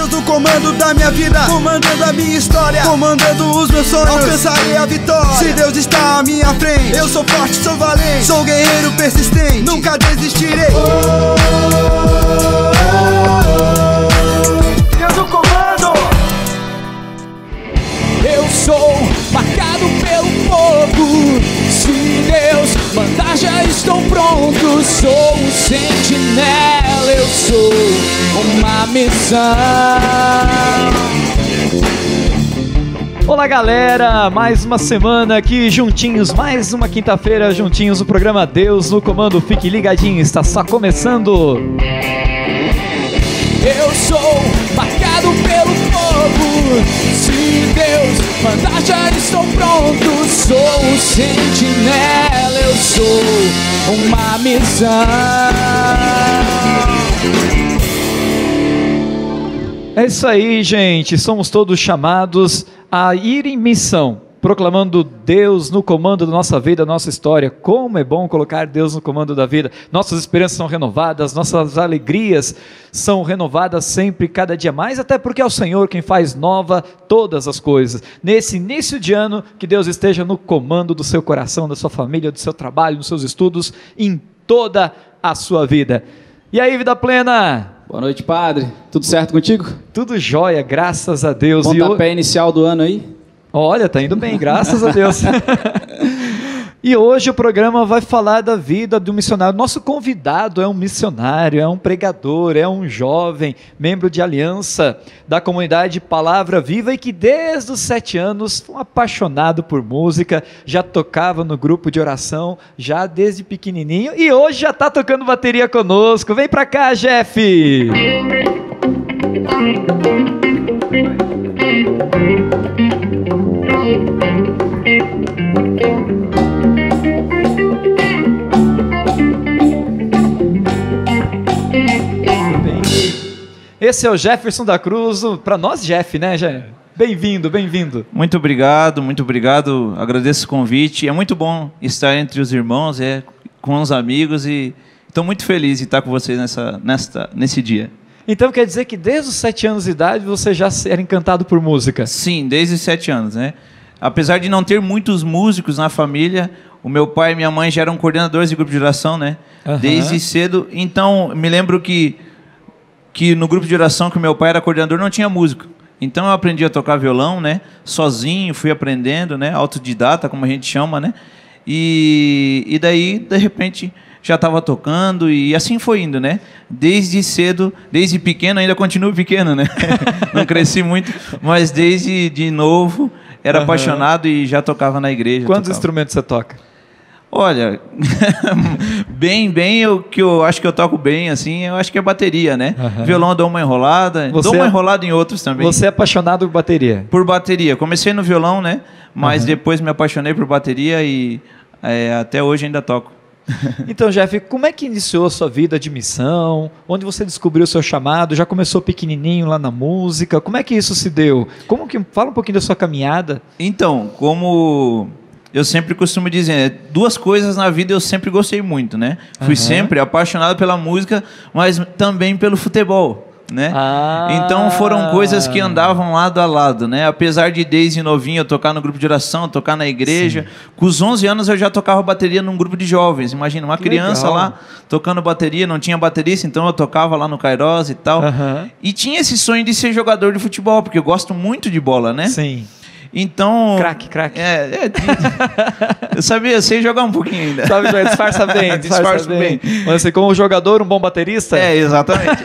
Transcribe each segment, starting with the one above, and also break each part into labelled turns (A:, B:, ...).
A: Deus no comando da minha vida, comandando a minha história, comandando os meus sonhos. Alcançarei a vitória. Se Deus está à minha frente, eu sou forte, sou valente, sou guerreiro persistente, nunca desistirei. Deus no comando.
B: Eu sou Deus mandar, já estou pronto. Sou um sentinela, eu sou uma missão.
C: Olá galera, mais uma semana aqui juntinhos, mais uma quinta-feira juntinhos no programa Deus no Comando. Fique ligadinho, está só começando.
B: Eu sou marcado pelo fogo. Deus já estou pronto. Sou um sentinela, eu sou uma missão.
C: É isso aí, gente. Somos todos chamados a ir em missão, proclamando Deus no comando da nossa vida, da nossa história. Como é bom colocar Deus no comando da vida. Nossas esperanças são renovadas, nossas alegrias são renovadas sempre, cada dia mais, até porque é o Senhor quem faz nova todas as coisas. Nesse início de ano, que Deus esteja no comando do seu coração, da sua família, do seu trabalho, dos seus estudos, em toda a sua vida. E aí, vida plena?
D: Boa noite, padre. Tudo certo contigo?
C: Tudo jóia, graças a Deus. E
D: Pontapé inicial do ano aí?
C: Olha, tá indo bem, graças a Deus. e hoje o programa vai falar da vida do missionário. Nosso convidado é um missionário, é um pregador, é um jovem, membro de aliança da comunidade Palavra Viva e que desde os sete anos foi um apaixonado por música, já tocava no grupo de oração, já desde pequenininho e hoje já tá tocando bateria conosco. Vem pra cá, Jeff! Esse é o Jefferson da Cruz, para nós Jeff, né, Jeff? Bem-vindo, bem-vindo.
E: Muito obrigado, muito obrigado. Agradeço o convite. É muito bom estar entre os irmãos, é, com os amigos e estou muito feliz de estar com vocês nessa, nesta, nesse dia.
C: Então quer dizer que desde os sete anos de idade você já era encantado por música?
E: Sim, desde os sete anos, né? Apesar de não ter muitos músicos na família, o meu pai e minha mãe já eram coordenadores de grupo de oração, né?
C: Aham.
E: Desde cedo. Então, me lembro que, que no grupo de oração que o meu pai era coordenador não tinha músico. Então eu aprendi a tocar violão, né? Sozinho, fui aprendendo, né? Autodidata, como a gente chama, né? E, e daí, de repente, já estava tocando e assim foi indo, né? Desde cedo, desde pequeno, ainda continuo pequeno, né? Não cresci muito, mas desde de novo era
C: Aham.
E: apaixonado e já tocava na igreja.
C: Quantos
E: tocava.
C: instrumentos você toca?
E: Olha, bem, bem, o que eu acho que eu toco bem, assim, eu acho que é bateria, né?
C: Aham.
E: Violão eu dou uma enrolada,
C: Você
E: dou uma
C: é-
E: enrolada em outros também.
C: Você é apaixonado por bateria?
E: Por bateria. Comecei no violão, né? Mas
C: Aham.
E: depois me apaixonei por bateria e é, até hoje ainda toco.
C: Então, Jeff, como é que iniciou a sua vida de missão? Onde você descobriu o seu chamado? Já começou pequenininho lá na música? Como é que isso se deu? Como que fala um pouquinho da sua caminhada?
E: Então, como eu sempre costumo dizer, né, duas coisas na vida eu sempre gostei muito, né? Fui
C: Aham.
E: sempre apaixonado pela música, mas também pelo futebol. Né?
C: Ah.
E: Então foram coisas que andavam lado a lado, né? Apesar de desde novinho eu tocar no grupo de oração, tocar na igreja, com os 11 anos eu já tocava bateria num grupo de jovens. Imagina, uma
C: Que
E: criança
C: legal.
E: lá tocando bateria, não tinha baterista, então eu tocava lá no Kairos e tal. E tinha esse sonho de ser jogador de futebol, porque eu gosto muito de bola, né?
C: Sim.
E: Então.
C: Craque, craque.
E: É, é, eu sabia, eu sei jogar um pouquinho ainda.
C: Sabe, disfarça bem, disfarça
E: Disfarço
C: bem.
E: bem.
C: Mas você, como jogador, um bom baterista?
E: É, exatamente.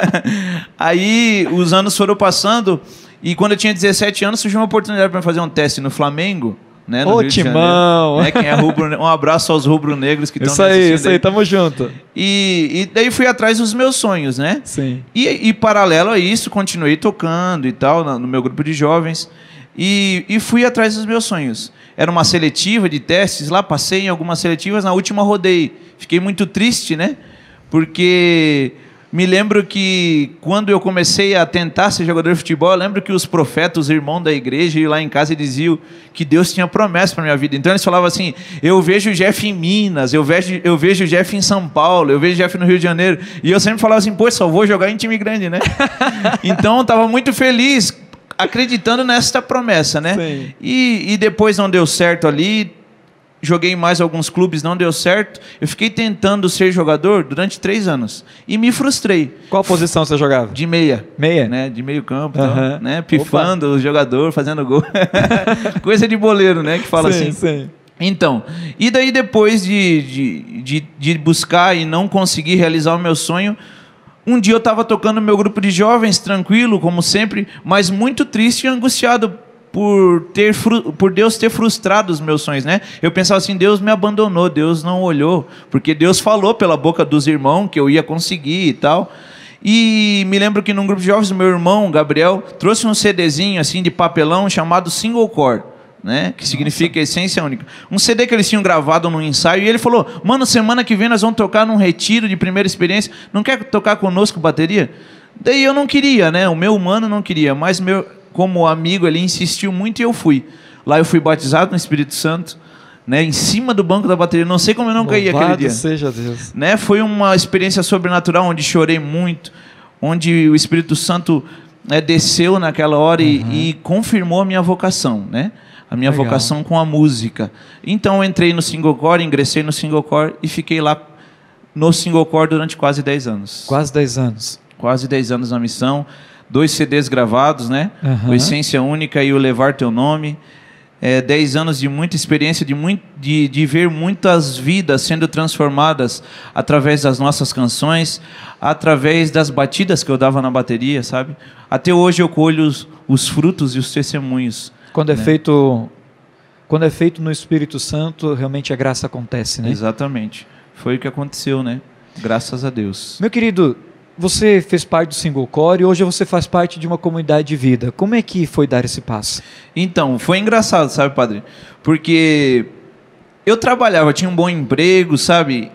E: Aí os anos foram passando e quando eu tinha 17 anos surgiu uma oportunidade para fazer um teste no Flamengo. Né, no
C: Ô,
E: Rio de
C: timão!
E: Janeiro. Né, quem é rubro, um abraço aos rubro-negros que estão
C: Isso aí, isso aí, tamo junto.
E: E, e daí fui atrás dos meus sonhos, né?
C: Sim.
E: E, e paralelo a isso, continuei tocando e tal, no meu grupo de jovens. E, e fui atrás dos meus sonhos. Era uma seletiva de testes lá, passei em algumas seletivas, na última rodei. Fiquei muito triste, né? Porque Me lembro que quando eu comecei a tentar ser jogador de futebol, eu lembro que os profetas, os irmãos da igreja, iam lá em casa e diziam que Deus tinha promessa para minha vida. Então eles falavam assim: eu vejo o Jeff em Minas, eu vejo, eu vejo o Jeff em São Paulo, eu vejo o Jeff no Rio de Janeiro. E eu sempre falava assim: pô, só vou jogar em time grande, né? então eu estava muito feliz acreditando nessa promessa, né?
C: Sim.
E: E, e depois não deu certo ali, joguei mais alguns clubes, não deu certo. Eu fiquei tentando ser jogador durante três anos e me frustrei.
C: Qual posição você jogava?
E: De meia.
C: Meia?
E: Né? De meio campo, tal,
C: Aham.
E: né? Pifando o jogador, fazendo gol. Coisa de boleiro, né? Que fala
C: sim,
E: assim.
C: sim.
E: Então, e daí depois de, de, de, de buscar e não conseguir realizar o meu sonho, um dia eu estava tocando meu grupo de jovens, tranquilo, como sempre, mas muito triste e angustiado por, ter, por Deus ter frustrado os meus sonhos, né? Eu pensava assim, Deus me abandonou, Deus não olhou, porque Deus falou pela boca dos irmãos que eu ia conseguir e tal. E me lembro que num grupo de jovens, meu irmão, Gabriel, trouxe um CDzinho assim de papelão chamado Single Core né? Que significa essência única. Um CD que eles tinham gravado num ensaio e ele falou: "Mano, semana que vem nós vamos tocar num retiro de primeira experiência. Não quer tocar conosco bateria?" Daí eu não queria, né? O meu humano não queria, mas meu como amigo ele insistiu muito e eu fui. Lá eu fui batizado no Espírito Santo, né? Em cima do banco da bateria. Não sei como eu não caí aquele dia
C: seja Deus.
E: né? Foi uma experiência sobrenatural onde chorei muito, onde o Espírito Santo né, desceu naquela hora e, e confirmou a minha vocação, né? A minha
C: Legal.
E: vocação com a música. Então eu entrei no single core, ingressei no single core e fiquei lá no single core durante quase 10 anos.
C: Quase 10 anos.
E: Quase 10 anos na missão, dois CDs gravados, né?
C: Aham.
E: O Essência Única e o Levar Teu Nome. É, 10 anos de muita experiência, de, muito, de, de ver muitas vidas sendo transformadas através das nossas canções, através das batidas que eu dava na bateria, sabe? Até hoje eu colho os, os frutos e os testemunhos.
C: Quando é
E: Né?
C: feito quando é feito no Espírito Santo, realmente a graça acontece, né?
E: Exatamente. Foi o que aconteceu, né? Graças a Deus.
C: Meu querido, você fez parte do Single Core e hoje você faz parte de uma comunidade de vida. Como é que foi dar esse passo?
E: Então, foi engraçado, sabe, padre? Porque eu trabalhava, tinha um bom emprego, sabe?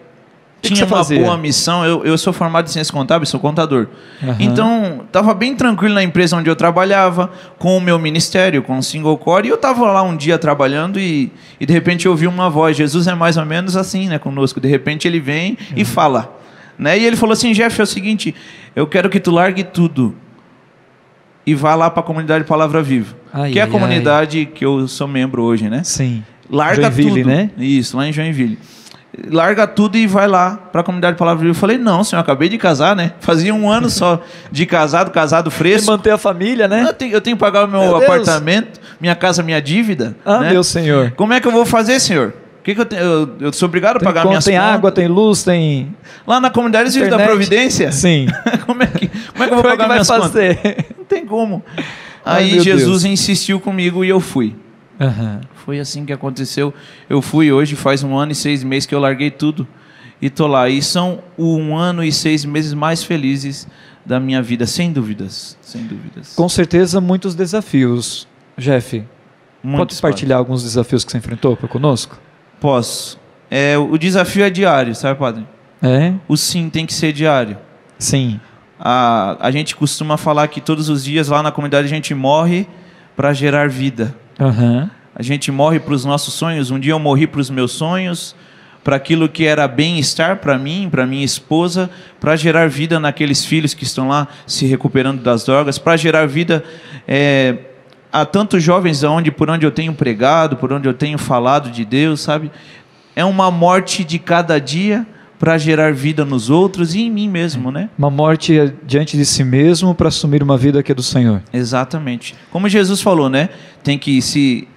E: Tinha uma
C: fazia?
E: boa missão. Eu, eu sou formado em ciência contábil, sou contador.
C: Aham.
E: Então, estava bem tranquilo na empresa onde eu trabalhava, com o meu ministério, com o Single Core. E eu estava lá um dia trabalhando e, e de repente eu ouvi uma voz. Jesus é mais ou menos assim, né, conosco. De repente ele vem e
C: Uhum.
E: fala. Né? E ele falou assim: Jeff, é o seguinte, eu quero que tu largue tudo e vá lá para a comunidade Palavra Viva.
C: Ai,
E: que é a
C: ai,
E: comunidade que eu sou membro hoje, né?
C: Sim.
E: Larga
C: Joinville,
E: tudo.
C: né?
E: Isso, lá em Joinville. Larga tudo e vai lá para a comunidade Palavra Viva. Eu falei, não, senhor, acabei de casar, né? Fazia um ano só de casado, casado fresco.
C: manter a família, né?
E: Eu tenho, eu tenho que pagar o meu,
C: Meu
E: apartamento, minha casa, minha dívida.
C: Ah,
E: né?
C: meu senhor.
E: Como é que eu vou fazer, senhor? O que, que eu tenho? Eu, eu sou obrigado a
C: Tem,
E: pagar
C: conta,
E: minhas
C: tem
E: contas.
C: água, tem luz, tem.
E: Lá na comunidade vivem da. Providência?
C: Sim.
E: como, é que, como é que eu vou
C: Como é que
E: pagar
C: vai
E: minhas contas?
C: fazer?
E: Não tem como.
C: Ai,
E: Aí
C: meu
E: Jesus
C: Deus.
E: insistiu comigo e eu fui.
C: Aham.
E: Foi assim que aconteceu. Eu fui hoje, faz um ano e seis meses que eu larguei tudo e tô lá. E são um ano e seis meses mais felizes da minha vida, sem dúvidas. Sem dúvidas.
C: Com certeza, muitos desafios. Jeff, pode
E: Muitos,
C: partilhar alguns desafios que você enfrentou para conosco?
E: Posso. É, o desafio é diário, sabe, padre?
C: É?
E: O sim tem que ser diário.
C: Sim.
E: A, a gente costuma falar que todos os dias lá na comunidade a gente morre para gerar vida.
C: Aham.
E: A gente morre para os nossos sonhos. Um dia eu morri para os meus sonhos, para aquilo que era bem-estar para mim, para minha esposa, para gerar vida naqueles filhos que estão lá se recuperando das drogas, para gerar vida é, a tantos jovens aonde, por onde eu tenho pregado, por onde eu tenho falado de Deus, sabe? É uma morte de cada dia para gerar vida nos outros e em mim mesmo, né?
C: Uma morte diante de si mesmo para assumir uma vida que é do Senhor.
E: Exatamente. Como Jesus falou, né? Tem que se,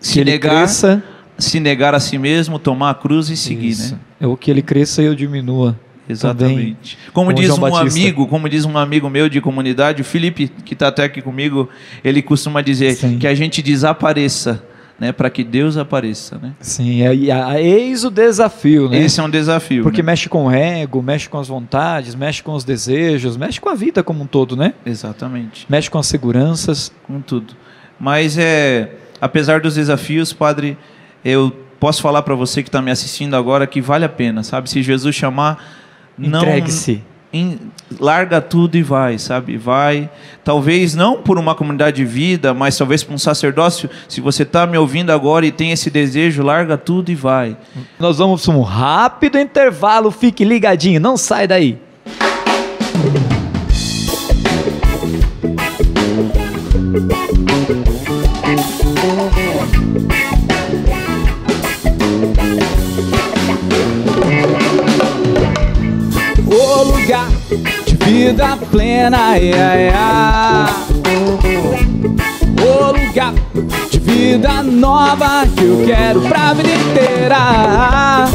E: se
C: que
E: negar,
C: cresça.
E: se negar a si mesmo, tomar a cruz e seguir,
C: Isso.
E: né?
C: É o que ele cresça e eu diminua.
E: Exatamente.
C: Também,
E: como
C: como
E: diz
C: João
E: um
C: Batista.
E: amigo, como diz um amigo meu de comunidade, o Felipe, que está até aqui comigo, ele costuma dizer
C: Sim.
E: que a gente desapareça, né, para que Deus apareça, né?
C: Sim, é, a- eis o desafio, né?
E: Esse é um desafio.
C: Porque
E: né?
C: mexe com o ego, mexe com as vontades, mexe com os desejos, mexe com a vida como um todo, né?
E: Exatamente.
C: Mexe com as seguranças.
E: com tudo. Mas é, apesar dos desafios, padre, eu posso falar para você que está me assistindo agora que vale a pena, sabe? Se Jesus chamar, não
C: Entregue-se.
E: larga tudo e vai, sabe? Vai. Talvez não por uma comunidade de vida, mas talvez por um sacerdócio. Se você está me ouvindo agora e tem esse desejo, larga tudo e vai.
C: Nós vamos para um rápido intervalo, fique ligadinho, não sai daí.
B: Vida plena, ia, ia. O lugar de vida nova que eu quero pra vida inteira.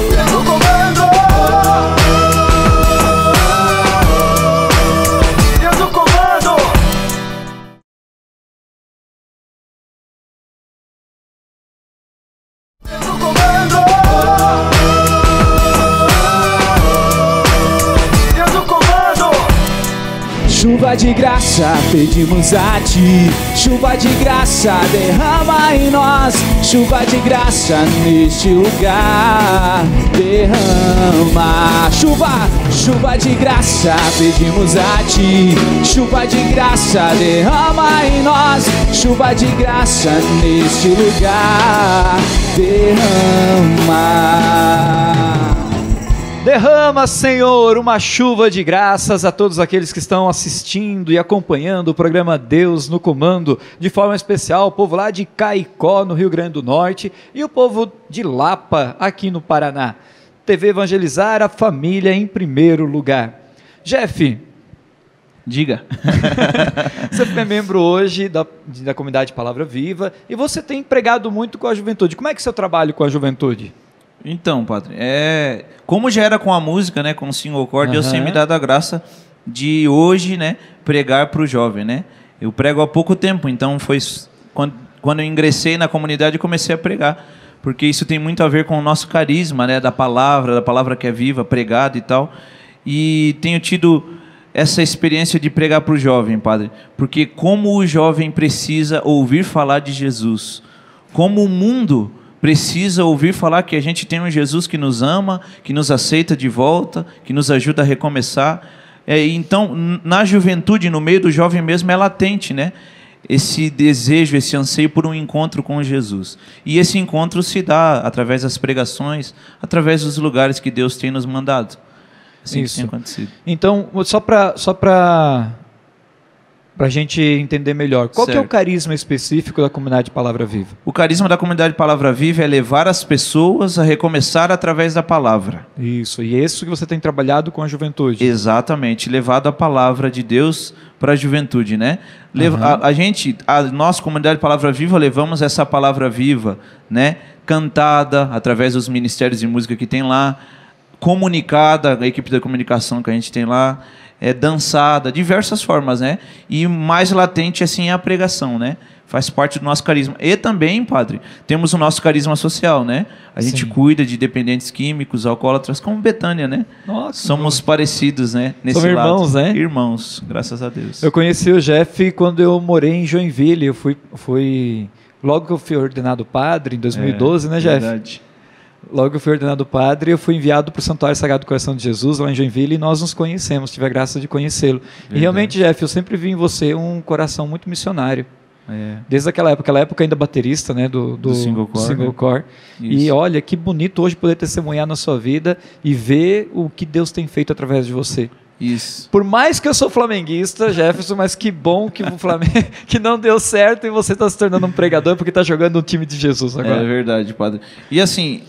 B: Chuva de graça, pedimos a ti. Chuva de graça, derrama em nós. Chuva de graça neste lugar. Derrama. Chuva, chuva de graça, pedimos a ti. Chuva de graça, derrama em nós. Chuva de graça neste lugar. Derrama.
C: Derrama, Senhor, uma chuva de graças a todos aqueles que estão assistindo e acompanhando o programa Deus no Comando, de forma especial o povo lá de Caicó, no Rio Grande do Norte, e o povo de Lapa, aqui no Paraná. TV Evangelizar a família em primeiro lugar. Jeff,
E: Diga.
C: você é membro hoje da, da comunidade Palavra Viva e você tem pregado muito com a juventude. Como é que é o seu trabalho com a juventude?
E: Então, padre, é, como já era com a música, né, com o single cord, Deus tem
C: Aham.
E: me dado a graça de hoje, né, pregar para o jovem, né? Eu prego há pouco tempo, então foi quando, quando eu ingressei na comunidade eu comecei a pregar, porque isso tem muito a ver com o nosso carisma, né, da palavra, da palavra que é viva, pregada e tal. E tenho tido essa experiência de pregar para o jovem, padre, porque como o jovem precisa ouvir falar de Jesus, como o mundo precisa ouvir falar que a gente tem um Jesus que nos ama, que nos aceita de volta, que nos ajuda a recomeçar. É, então, na juventude, no meio do jovem mesmo, é latente, né? Esse desejo, esse anseio por um encontro com Jesus. E esse encontro se dá através das pregações, através dos lugares que Deus tem nos mandado. Assim
C: Isso.
E: que tem acontecido.
C: Então, só para só para a gente entender melhor, qual é o carisma específico da comunidade Palavra Viva?
E: O carisma da comunidade Palavra Viva é levar as pessoas a recomeçar através da palavra.
C: Isso, e é isso que você tem trabalhado com a juventude.
E: Exatamente, levado a palavra de Deus para a juventude, né?
C: Aham.
E: a, a gente, a nossa comunidade Palavra Viva, levamos essa palavra viva, né? Cantada através dos ministérios de música que tem lá, comunicada, a equipe da comunicação que a gente tem lá, é dançada, diversas formas, né? E mais latente assim é a pregação, né? Faz parte do nosso carisma. E também, padre, temos o nosso carisma social, né? A gente
C: Sim.
E: cuida de dependentes químicos, alcoólatras, como Betânia, né?
C: Nossa,
E: Somos parecidos, né? Nesse
C: Somos irmãos,
E: lado.
C: né?
E: Irmãos, graças a Deus.
C: Eu conheci o Jeff quando eu morei em Joinville. Eu fui, fui logo que eu fui ordenado padre em 2012, né, Jeff?
E: É, Verdade.
C: Logo que eu fui ordenado padre, eu fui enviado para o Santuário Sagrado do Coração de Jesus, lá em Joinville, e nós nos conhecemos, tive a graça de conhecê-lo. E realmente, Jeff, eu sempre vi em você um coração muito missionário.
E: É.
C: Desde aquela época, aquela época ainda baterista, né, do, do,
E: Do single core,
C: single
E: né?
C: core. E olha, que bonito hoje poder testemunhar na sua vida e ver o que Deus tem feito através de você.
E: Isso.
C: Por mais que eu sou flamenguista, Jefferson, mas que bom que o Flamengo que não deu certo e você está se tornando um pregador porque está jogando no time de Jesus
E: É
C: agora.
E: verdade, padre. E assim,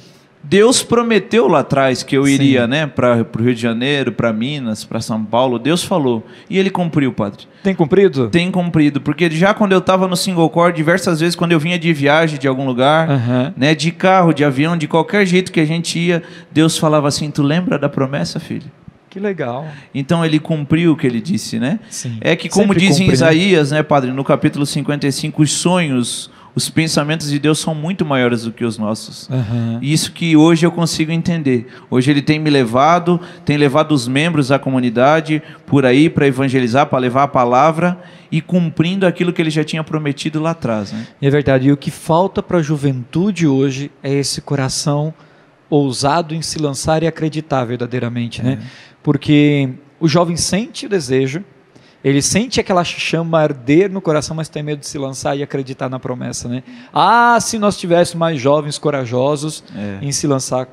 E: Deus prometeu lá atrás que eu
C: Sim.
E: iria, né, para o Rio de Janeiro, para Minas, para São Paulo. Deus falou. E ele cumpriu, padre.
C: Tem cumprido?
E: Tem cumprido. Porque já quando eu estava no single core, diversas vezes, quando eu vinha de viagem de algum lugar,
C: Aham.
E: né, de carro, de avião, de qualquer jeito que a gente ia, Deus falava assim: Tu lembra da promessa, filho?
C: Que legal.
E: Então ele cumpriu o que ele disse, né?
C: Sim.
E: É que, como
C: Sempre
E: diz em
C: né?
E: Isaías, né, padre, no capítulo 55, os sonhos, os pensamentos de Deus são muito maiores do que os nossos. E Isso que hoje eu consigo entender. Hoje ele tem me levado, tem levado os membros da comunidade por aí para evangelizar, para levar a palavra e cumprindo aquilo que ele já tinha prometido lá atrás. Né?
C: É verdade. E o que falta para a juventude hoje é esse coração ousado em se lançar e acreditar verdadeiramente, né? Porque o jovem sente o desejo, ele sente aquela chama arder no coração, mas tem medo de se lançar e acreditar na promessa, né? Ah, se nós tivéssemos mais jovens corajosos
E: É.
C: em se lançar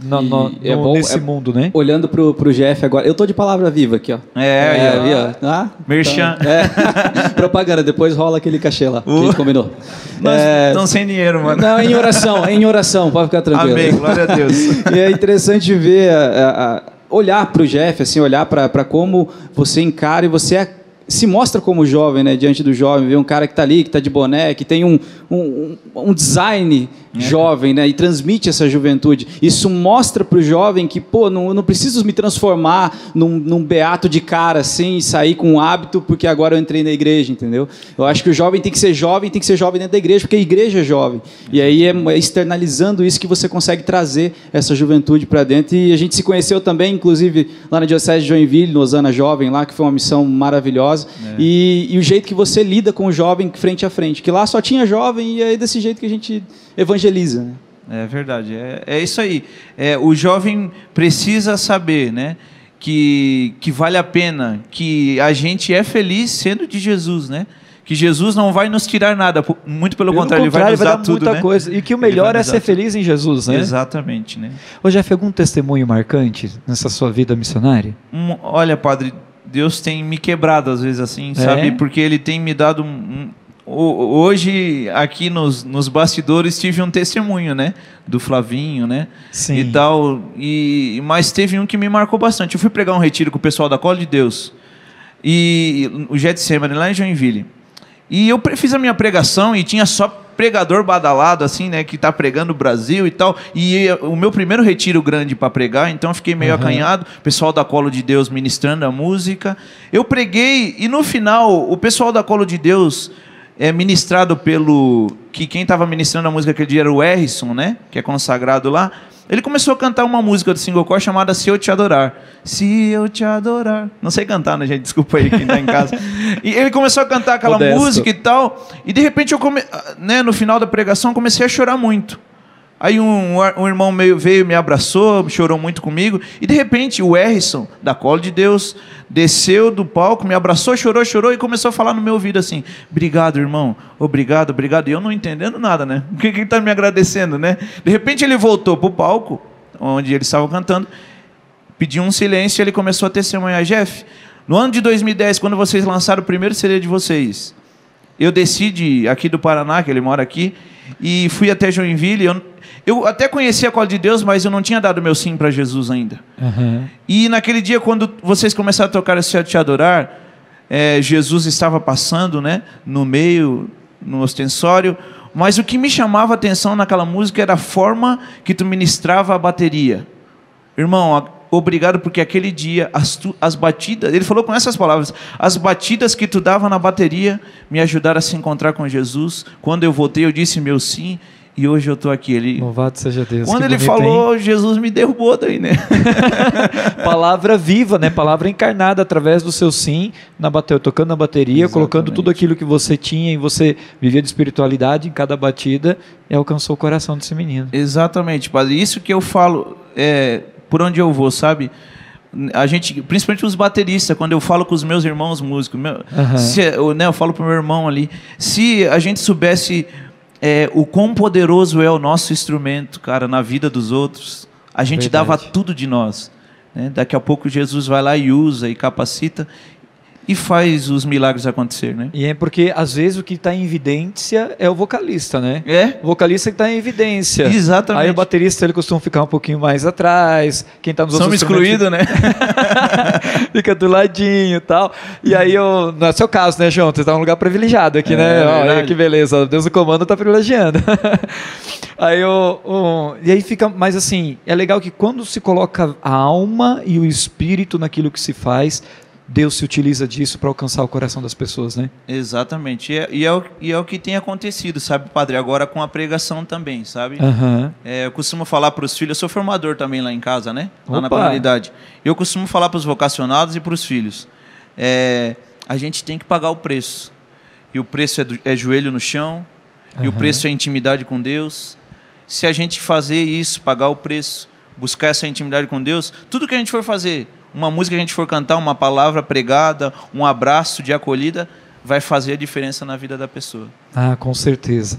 C: no- no-
B: é
C: no-
B: bom-
C: nesse
B: é-
C: mundo, né?
B: Olhando pro, pro Jeff agora. Eu tô de palavra viva aqui, ó.
E: É, aí, ó.
B: viu? Ah,
E: Merchan.
B: então, é. Propaganda, depois rola aquele cachê lá. que a gente combinou.
E: Nós
B: É,
E: estamos sem dinheiro, mano.
B: Não, em oração, em oração, pode ficar tranquilo.
E: Amém, glória a Deus.
B: E é interessante ver, a- a- a- olhar para o Jeff, assim, olhar para como você encara e você é- se mostra como jovem, né, diante do jovem, ver um cara que está ali, que está de boné, que tem um, um, um design jovem, né, e transmite essa juventude. Isso mostra para o jovem que, pô, não, não preciso me transformar num, num beato de cara assim e sair com um hábito porque agora eu entrei na igreja, entendeu? Eu acho que o jovem tem que ser jovem, tem que ser jovem dentro da igreja, porque a igreja é jovem. E aí é é externalizando isso que você consegue trazer essa juventude para dentro. E a gente se conheceu também, inclusive, lá na Diocese de Joinville, no Osana Jovem, lá, que foi uma missão maravilhosa. E, e o jeito que você lida com o jovem frente a frente, que lá só tinha jovem e é desse jeito que a gente evangeliza, né?
E: É verdade, é, é isso aí. É, o jovem precisa saber, né, que, que vale a pena, que a gente é feliz sendo de Jesus, né? Que Jesus não vai nos tirar nada, muito pelo, contrário, ele vai nos dar,
C: dar
E: tudo,
C: muita
E: né?
C: coisa. E que o melhor
E: vai
C: é ser
E: tudo.
C: feliz em Jesus, né?
E: Exatamente, né?
C: Ô Jeff, algum testemunho marcante nessa sua vida missionária?
E: Um- olha, padre, Deus tem me quebrado às vezes assim,
C: É?
E: sabe? Porque Ele tem me dado um. um- hoje, aqui nos, nos bastidores, tive um testemunho, né? Do Flavinho, né?
C: Sim.
E: E tal. E, mas teve um que me marcou bastante. Eu fui pregar um retiro com o pessoal da Cola de Deus. E o Getsemane, lá em Joinville. E eu fiz a minha pregação e tinha só pregador badalado, assim, né? Que tá pregando o Brasil e tal. E o meu primeiro retiro grande para pregar, então eu fiquei meio acanhado. O pessoal da Colo de Deus ministrando a música. Eu preguei e no final, o pessoal da Colo de Deus, é ministrado pelo. Que quem estava ministrando a música aquele dia era o Errison, né? Que é consagrado lá. Ele começou a cantar uma música do single core chamada Se Eu Te Adorar. Se Eu Te Adorar. Não sei cantar, né, gente? Desculpa aí quem tá em casa. E ele começou a cantar aquela
B: Modesto.
E: música e tal. E de repente eu come... né, no final da pregação eu comecei a chorar muito. Aí um, um irmão meio veio, me abraçou, chorou muito comigo. E de repente o Errison, da Cola de Deus, desceu do palco, me abraçou, chorou, chorou e começou a falar no meu ouvido assim: Obrigado, irmão, obrigado, obrigado. E eu não entendendo nada, né? O que que está me agradecendo, né? De repente ele voltou para o palco, onde eles estavam cantando, pediu um silêncio e ele começou a testemunhar: Jeff, no ano de 2010, quando vocês lançaram o primeiro CD de vocês, eu desci de, aqui do Paraná, que ele mora aqui, e fui até Joinville. Eu, eu até conhecia a Cola de Deus, mas eu não tinha dado meu sim para Jesus ainda. E naquele dia, quando vocês começaram a tocar esse Te Adorar, eh, Jesus estava passando né, no meio, no ostensório, mas o que me chamava a atenção naquela música era a forma que tu ministrava a bateria. Irmão, obrigado porque aquele dia as, tu- as batidas, ele falou com essas palavras, as batidas que tu dava na bateria me ajudaram a se encontrar com Jesus. Quando eu voltei, eu disse meu sim e hoje eu estou aqui. Ele,
C: Louvado seja Deus.
E: quando ele
C: bonito,
E: falou, Jesus me derrubou daí, né?
C: Palavra viva, né? Palavra encarnada através do seu sim, na bate... tocando na bateria, colocando tudo aquilo que você tinha e você vivia de espiritualidade em cada batida e alcançou o coração desse menino.
E: Exatamente, padre. Isso que eu falo, é, por onde eu vou, sabe? A gente, principalmente os bateristas, quando eu falo com os meus irmãos músicos, meu,
C: Aham.
E: se, eu, né, eu falo pro meu irmão ali, se a gente soubesse é, o quão poderoso é o nosso instrumento, cara, na vida dos outros, a gente
C: Verdade.
E: dava tudo de nós. né? Daqui a pouco Jesus vai lá e usa e capacita e faz os milagres acontecer, né?
C: E é porque, às vezes, o que está em evidência é o vocalista, né?
E: É?
C: O vocalista que está em evidência.
E: Exatamente.
C: Aí o baterista ele costuma ficar um pouquinho mais atrás. Quem está nos outros instrumentos
E: excluídos, né?
C: fica do ladinho e tal. E aí eu. Não é seu caso, né, João? Você está num lugar privilegiado aqui,
E: É,
C: né?
E: Verdade.
C: que beleza. Deus do comando tá privilegiando. aí eu. o- e aí fica. Mas assim, é legal que quando se coloca a alma e o espírito naquilo que se faz. Deus se utiliza disso para alcançar o coração das pessoas, né?
E: Exatamente. E é, e, é o, e é o que tem acontecido, sabe, padre? Agora com a pregação também, sabe?
C: Aham.
E: É, eu costumo falar para os filhos, eu sou formador também lá em casa, né? Lá na
C: Opa!
E: comunidade. Eu costumo falar para os vocacionados e para os filhos. é, a gente tem que pagar o preço. E o preço é, do- é joelho no chão, e o preço é intimidade com Deus. Se a gente fazer isso, pagar o preço, buscar essa intimidade com Deus, tudo que a gente for fazer, uma música que a gente for cantar, uma palavra pregada, um abraço de acolhida, vai fazer a diferença na vida da pessoa.
C: Ah, com certeza.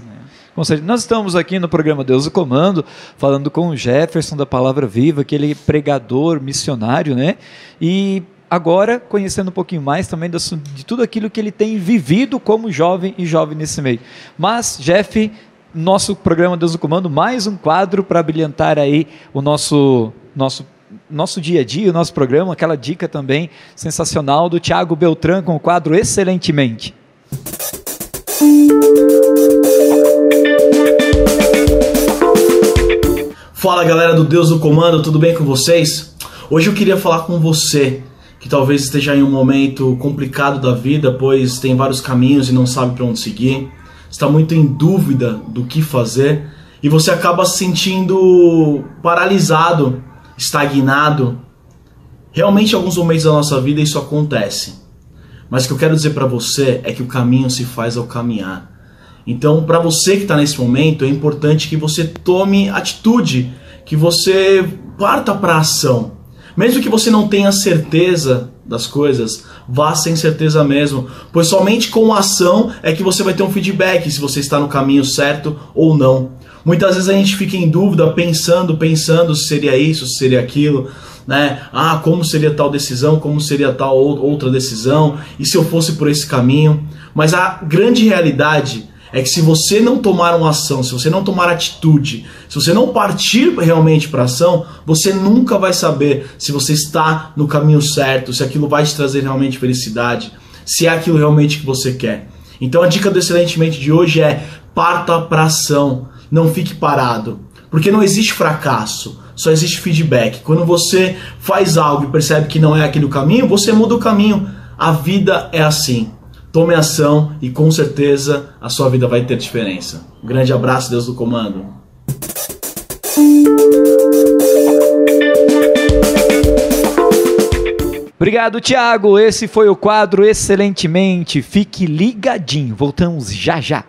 C: Com certeza. Nós estamos aqui no programa Deus o Comando, falando com o Jefferson da Palavra Viva, aquele pregador, missionário, né? E agora conhecendo um pouquinho mais também de tudo aquilo que ele tem vivido como jovem e jovem nesse meio. Mas, Jeff, nosso programa Deus no Comando, mais um quadro para brilhantar aí o nosso, nosso, nosso dia a dia, o nosso programa, aquela dica também sensacional do Tiago Beltrán com o quadro Excelentemente.
F: Fala galera do Deus do Comando, tudo bem com vocês? Hoje eu queria falar com você que talvez esteja em um momento complicado da vida, pois tem vários caminhos e não sabe para onde seguir, está muito em dúvida do que fazer e você acaba se sentindo paralisado, estagnado. Realmente, em alguns momentos da nossa vida isso acontece. Mas o que eu quero dizer para você é que o caminho se faz ao caminhar. Então, para você que está nesse momento, é importante que você tome atitude, que você parta para ação. Mesmo que você não tenha certeza das coisas, vá sem certeza mesmo, pois somente com ação é que você vai ter um feedback se você está no caminho certo ou não. Muitas vezes a gente fica em dúvida, pensando, pensando se seria isso, se seria aquilo, né? Ah, como seria tal decisão, como seria tal outra decisão, e se eu fosse por esse caminho. Mas a grande realidade é que se você não tomar uma ação, se você não tomar atitude, se você não partir realmente para ação, você nunca vai saber se você está no caminho certo, se aquilo vai te trazer realmente felicidade, se é aquilo realmente que você quer. Então a dica do excelentemente de hoje é parta para ação, não fique parado, porque não existe fracasso, só existe feedback. Quando você faz algo e percebe que não é aquele o caminho, você muda o caminho. A vida é assim. Tome ação e com certeza a sua vida vai ter diferença. Um grande abraço, Deus do comando.
C: Obrigado, Thiago. Esse foi o quadro excelentemente. Fique ligadinho. Voltamos já já.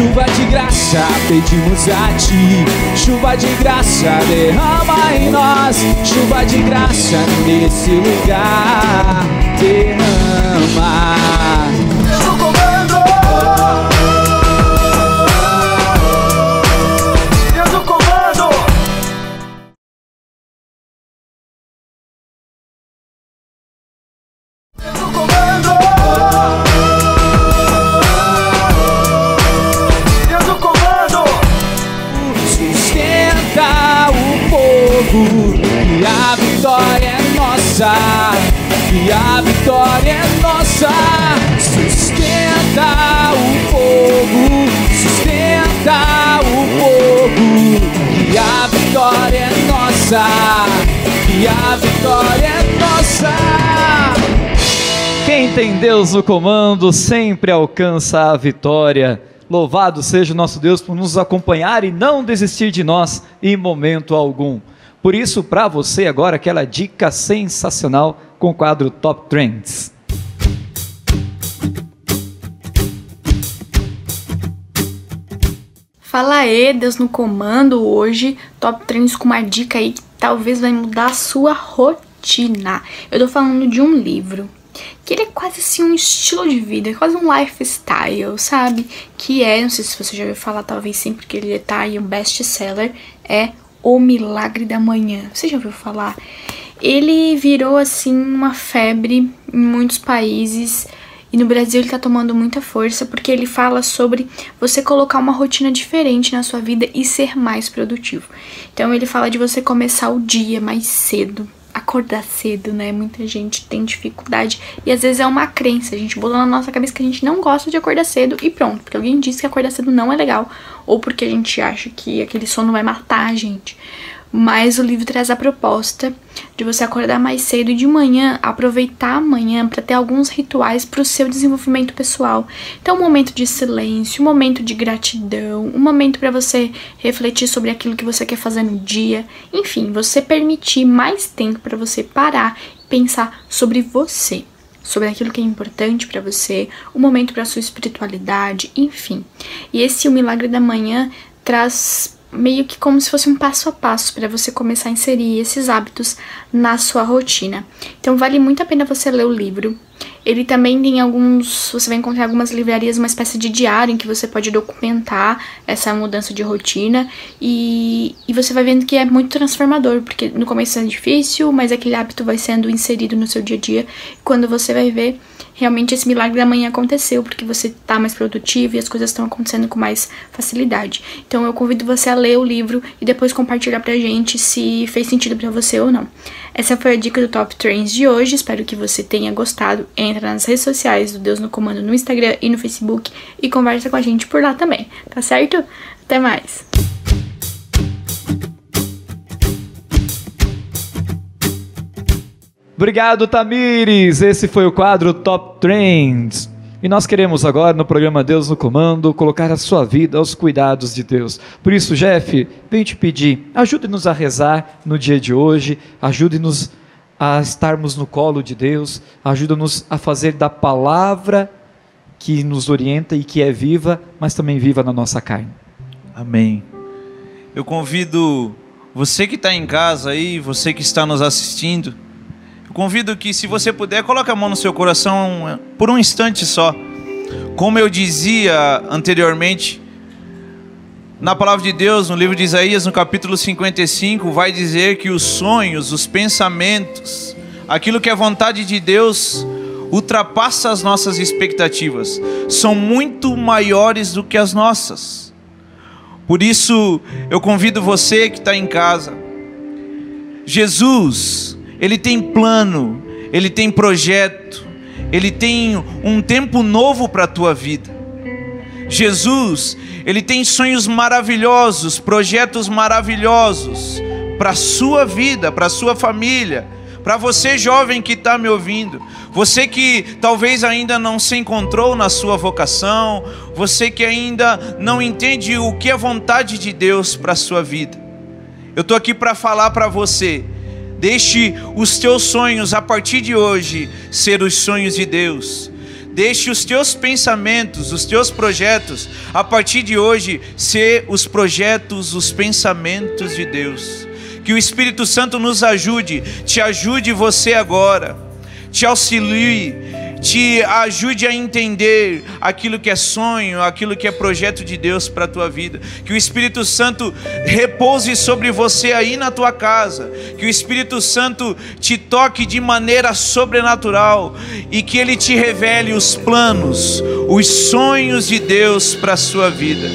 B: Chuva de graça, pedimos a ti. Chuva de graça, derrama em nós. Chuva de graça nesse lugar, derrama.
C: Tem Deus no comando sempre alcança a vitória. Louvado seja o nosso Deus por nos acompanhar e não desistir de nós em momento algum. Por isso, para você agora, aquela dica sensacional com o quadro Top Trends.
G: Fala aí, Deus no comando hoje, Top Trends com uma dica aí que talvez vai mudar a sua rotina. Eu tô falando de um livro que ele é quase assim um estilo de vida, quase um lifestyle, sabe? Que é, não sei se você já ouviu falar, talvez sempre que ele tá aí um best seller, é o Milagre da Manhã. Você já ouviu falar? Ele virou assim uma febre em muitos países e no Brasil ele tá tomando muita força porque ele fala sobre você colocar uma rotina diferente na sua vida e ser mais produtivo. Então ele fala de você começar o dia mais cedo, acordar cedo, né? Muita gente tem dificuldade e às vezes é uma crença, a gente bola na nossa cabeça que a gente não gosta de acordar cedo e pronto, porque alguém disse que acordar cedo não é legal ou porque a gente acha que aquele sono vai matar a gente. Mas o livro traz a proposta de você acordar mais cedo e de manhã aproveitar a manhã para ter alguns rituais para o seu desenvolvimento pessoal. Então, um momento de silêncio, um momento de gratidão, um momento para você refletir sobre aquilo que você quer fazer no dia. Enfim, você permitir mais tempo para você parar e pensar sobre você sobre aquilo que é importante para você, um momento para sua espiritualidade, enfim. E esse o milagre da manhã traz meio que como se fosse um passo a passo para você começar a inserir esses hábitos na sua rotina. Então vale muito a pena você ler o livro. Ele também tem alguns, você vai encontrar algumas livrarias, uma espécie de diário em que você pode documentar essa mudança de rotina e, e você vai vendo que é muito transformador, porque no começo é difícil, mas aquele hábito vai sendo inserido no seu dia a dia. Quando você vai ver, realmente esse milagre da manhã aconteceu, porque você tá mais produtivo e as coisas estão acontecendo com mais facilidade. Então eu convido você a ler o livro e depois compartilhar pra gente se fez sentido para você ou não. Essa foi a dica do Top Trends de hoje. Espero que você tenha gostado. Entra nas redes sociais do Deus no Comando no Instagram e no Facebook e conversa com a gente por lá também, tá certo? Até mais!
C: Obrigado, Tamires! Esse foi o quadro Top Trends. E nós queremos agora, no programa Deus no Comando, colocar a sua vida aos cuidados de Deus. Por isso, Jeff, venho te pedir, ajude-nos a rezar no dia de hoje, ajude-nos a estarmos no colo de Deus, ajuda-nos a fazer da palavra que nos orienta e que é viva, mas também viva na nossa carne.
E: Amém. Eu convido você que está em casa aí, você que está nos assistindo, convido que, se você puder, coloque a mão no seu coração eh, por um instante só. Como eu dizia anteriormente, na palavra de Deus, no livro de Isaías, no capítulo 55, vai dizer que os sonhos, os pensamentos, aquilo que é vontade de Deus, ultrapassa as nossas expectativas, são muito maiores do que as nossas. Por isso, eu convido você que está em casa, Jesus, ele tem plano, ele tem projeto, ele tem um tempo novo para a tua vida. Jesus, ele tem sonhos maravilhosos, projetos maravilhosos para a sua vida, para a sua família, para você jovem que está me ouvindo, você que talvez ainda não se encontrou na sua vocação, você que ainda não entende o que é vontade de Deus para a sua vida. Eu estou aqui para falar para você Deixe os teus sonhos a partir de hoje ser os sonhos de Deus. Deixe os teus pensamentos, os teus projetos, a partir de hoje, ser os projetos, os pensamentos de Deus. Que o Espírito Santo nos ajude, te ajude você agora, te auxilie, te ajude a entender aquilo que é sonho, aquilo que é projeto de Deus para a tua vida. Que o Espírito Santo repouse sobre você aí na tua casa. Que o Espírito Santo te toque de maneira sobrenatural e que ele te revele os planos, os sonhos de Deus para a sua vida.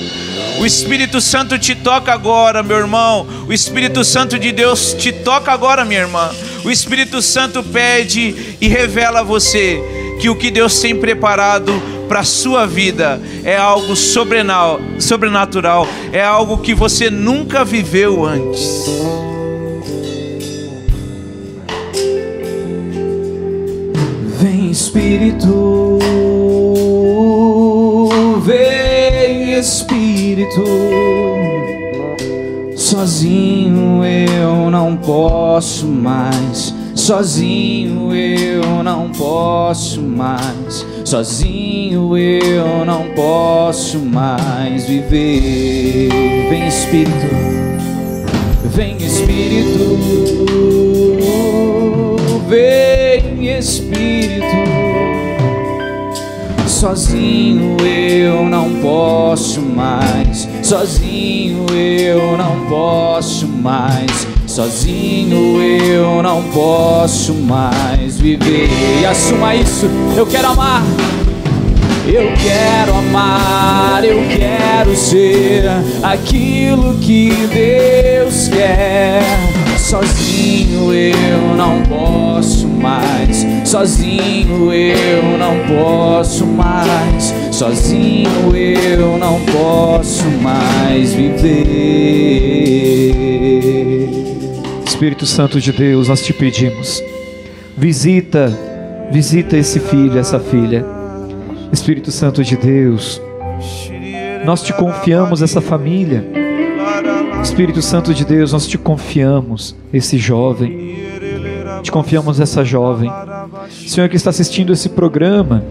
E: O Espírito Santo te toca agora, meu irmão. O Espírito Santo de Deus te toca agora, minha irmã. O Espírito Santo pede e revela a você que o que Deus tem preparado para a sua vida é algo sobrenatural, é algo que você nunca viveu antes.
B: Vem Espírito, vem Espírito. Sozinho eu não posso mais Sozinho eu não posso mais, sozinho eu não posso mais viver. Vem Espírito, vem Espírito, vem Espírito. Sozinho eu não posso mais, sozinho eu não posso mais Sozinho eu não posso mais viver. E assuma isso, eu quero amar. Eu quero amar, eu quero ser aquilo que Deus quer. Sozinho eu não posso mais, sozinho eu não posso mais, sozinho eu não posso mais viver.
C: Espírito Santo de Deus, nós te pedimos, visita, visita esse filho, essa filha. Espírito Santo de Deus, nós te confiamos essa família. Espírito Santo de Deus, nós te confiamos esse jovem. Te confiamos essa jovem. Senhor que está assistindo esse programa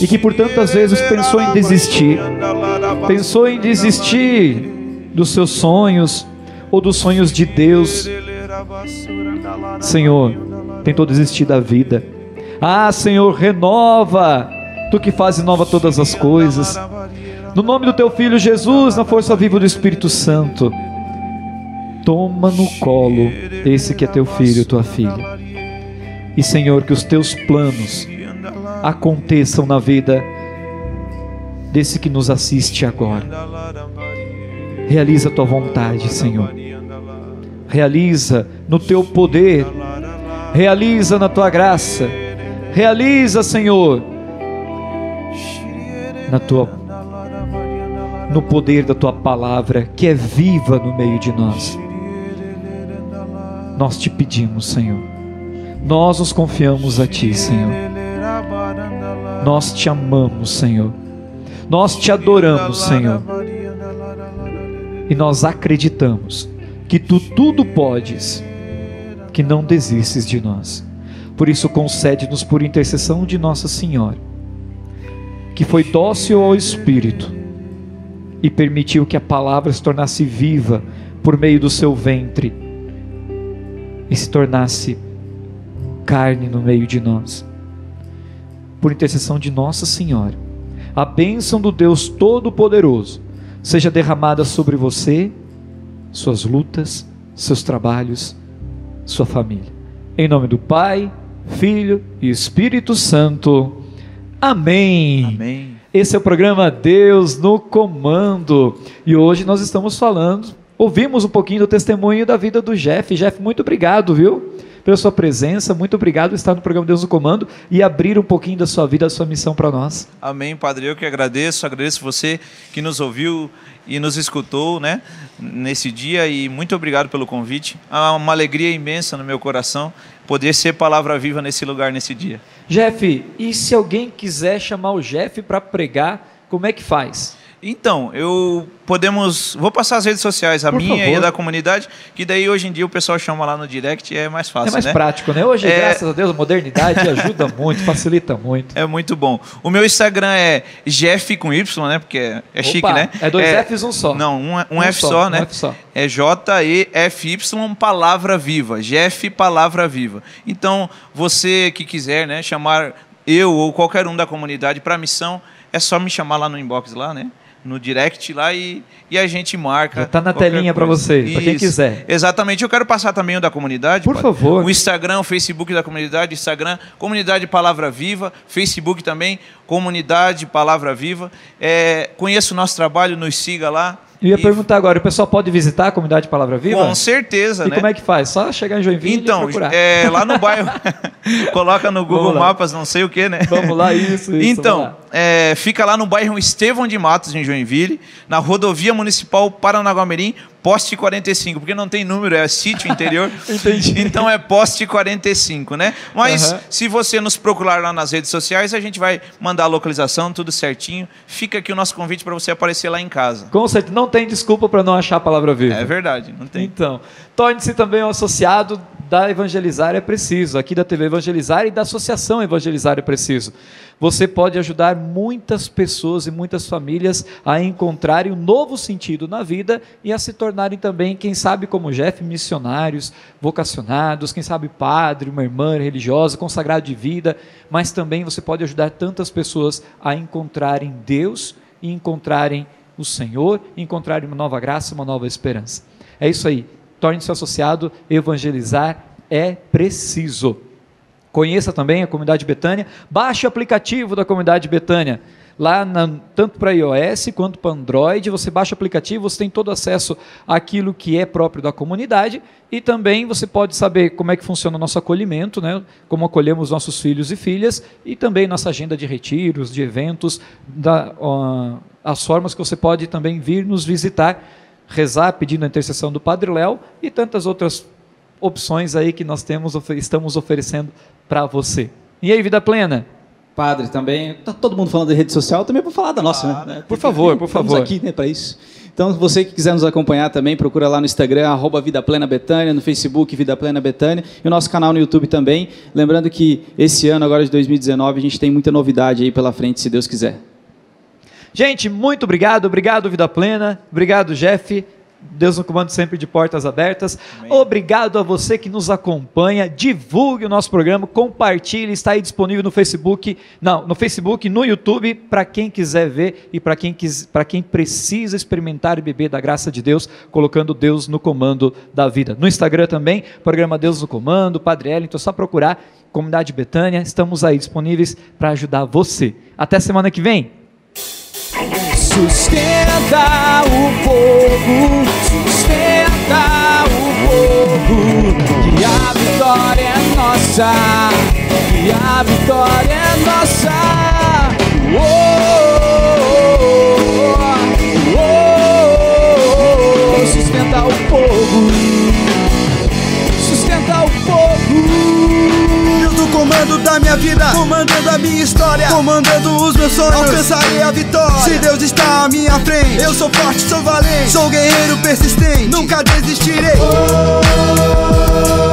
C: e que por tantas vezes pensou em desistir. Pensou em desistir dos seus sonhos ou dos sonhos de Deus. Senhor, tentou desistir da vida. Ah, Senhor, renova, tu que fazes nova todas as coisas. No nome do teu filho Jesus, na força viva do Espírito Santo, toma no colo esse que é teu filho, tua filha. E Senhor, que os teus planos aconteçam na vida desse que nos assiste agora. Realiza a tua vontade, Senhor. Realiza no teu poder. Realiza na tua graça. Realiza, Senhor, na tua no poder da tua palavra, que é viva no meio de nós. Nós te pedimos, Senhor. Nós nos confiamos a ti, Senhor. Nós te amamos, Senhor. Nós te adoramos, Senhor. E nós acreditamos que tu tudo podes, que não desistes de nós. Por isso, concede-nos por intercessão de Nossa Senhora, que foi dócil ao Espírito e permitiu que a palavra se tornasse viva por meio do seu ventre e se tornasse carne no meio de nós. Por intercessão de Nossa Senhora, a bênção do Deus Todo-Poderoso seja derramada sobre você, suas lutas, seus trabalhos, sua família. Em nome do Pai, Filho e Espírito Santo. Amém.
E: Amém.
C: Esse é o programa Deus no Comando. E hoje nós estamos falando, ouvimos um pouquinho do testemunho da vida do Jeff. Jeff, muito obrigado, viu? Pela sua presença, muito obrigado por estar no programa Deus no Comando e abrir um pouquinho da sua vida, da sua missão para nós.
E: Amém, Padre. Eu que agradeço, agradeço você que nos ouviu e nos escutou, né, nesse dia e muito obrigado pelo convite. Há uma alegria imensa no meu coração poder ser palavra viva nesse lugar nesse dia.
C: Jeff, e se alguém quiser chamar o Jeff para pregar, como é que faz?
E: Então, eu podemos. Vou passar as redes sociais, a
C: Por
E: minha e
C: favor.
E: a da comunidade, que daí hoje em dia o pessoal chama lá no direct e é mais fácil.
C: é mais
E: né?
C: prático, né? Hoje,
E: É.
C: graças a Deus, a modernidade ajuda muito, facilita muito.
E: É muito bom. O meu Instagram é Jeff com Y, né? Porque é, é chique,
C: Opa,
E: né?
C: é dois Fs, um só.
E: Não, um, um
C: Um
E: F
C: só,
E: só,
C: um
E: né?
C: F só.
E: É J-E-F-Y, Palavra Viva. Jeff Palavra Viva. Então, você que quiser, né, chamar eu ou qualquer um da comunidade para a missão, é só me chamar lá no inbox lá, né? No direct lá e, e a gente marca.
C: Já tá na telinha pra
E: coisa.
C: você, pra quem quiser.
E: Exatamente. Eu quero passar também o da comunidade.
C: Por
E: padre.
C: favor.
E: O Instagram, o Facebook da comunidade, Instagram, Comunidade Palavra Viva, Facebook também, Comunidade Palavra Viva. É, conheça o nosso trabalho, nos siga lá.
C: Eu ia
E: E
C: perguntar agora, o pessoal pode visitar a comunidade Palavra Viva?
E: Com certeza,
C: E
E: né?
C: como é que faz? Só chegar em Joinville e
E: Então,
C: procurar.
E: é, lá no bairro, coloca no Google. Mapas, não sei o que, né?
C: Vamos lá, isso, isso.
E: Então. É, fica lá no bairro Estevão de Matos, em Joinville, na rodovia municipal Paranaguamirim, poste 45, porque não tem número, é sítio interior.
C: Entendi.
E: Então é poste 45, né? Mas
C: Aham.
E: se você nos procurar lá nas redes sociais, a gente vai mandar a localização, tudo certinho. Fica aqui o nosso convite para você aparecer lá em casa.
C: Com certeza, não tem desculpa para não achar a Palavra Viva.
E: É verdade, não tem.
C: Então, torne-se também um associado da Evangelizar é Preciso, aqui da TV Evangelizar e da Associação Evangelizar é Preciso. Você pode ajudar muitas pessoas e muitas famílias a encontrarem um novo sentido na vida e a se tornarem também, quem sabe como Jeff, missionários, vocacionados, quem sabe padre, uma irmã religiosa, consagrado de vida, mas também você pode ajudar tantas pessoas a encontrarem Deus e encontrarem o Senhor, encontrarem uma nova graça, uma nova esperança. É isso aí. Torne-se associado, evangelizar é preciso. Conheça também a comunidade Betânia. Baixe o aplicativo da comunidade Betânia. Lá, na- tanto para iOS quanto para Android, você baixa o aplicativo, você tem todo acesso àquilo que é próprio da comunidade e também você pode saber como é que funciona o nosso acolhimento, né? como acolhemos nossos filhos e filhas e também nossa agenda de retiros, de eventos, da, as formas que você pode também vir nos visitar, rezar pedindo a intercessão do Padre Léo e tantas outras opções aí que nós temos, estamos oferecendo para você. E aí, vida plena?
D: Padre também. Tá todo mundo falando de rede social, também vou falar da nossa, né?
C: Por favor, por
D: Estamos
C: favor.
D: aqui, né, para isso. Então, você que quiser nos acompanhar também, procura lá no Instagram, arroba Vida Plena Betânia, no Facebook Vida Plena Betânia e o nosso canal no YouTube também. Lembrando que esse ano, agora de 2019, a gente tem muita novidade aí pela frente, se Deus quiser.
C: Gente, muito obrigado, obrigado Vida Plena, obrigado Jeff. Deus no comando sempre de portas abertas. Amém. Obrigado a você que nos acompanha. Divulgue o nosso programa, compartilhe, está aí disponível no Facebook, não, no Facebook, no YouTube, para quem quiser ver e para quem, quis, quem precisa experimentar e beber da graça de Deus, colocando Deus no comando da vida. No Instagram também, programa Deus no Comando, Padre Ellington, é só procurar Comunidade Betânia, estamos aí disponíveis para ajudar você. Até semana que vem.
B: Sustenta o povo, sustenta o povo, que a vitória é nossa, que a vitória é nossa. Oh,
A: comando da minha vida, comandando a minha história, comandando os meus sonhos. Alcançarei a vitória. Se Deus está à minha frente, eu sou forte, sou valente, sou guerreiro persistente, nunca desistirei. Oh,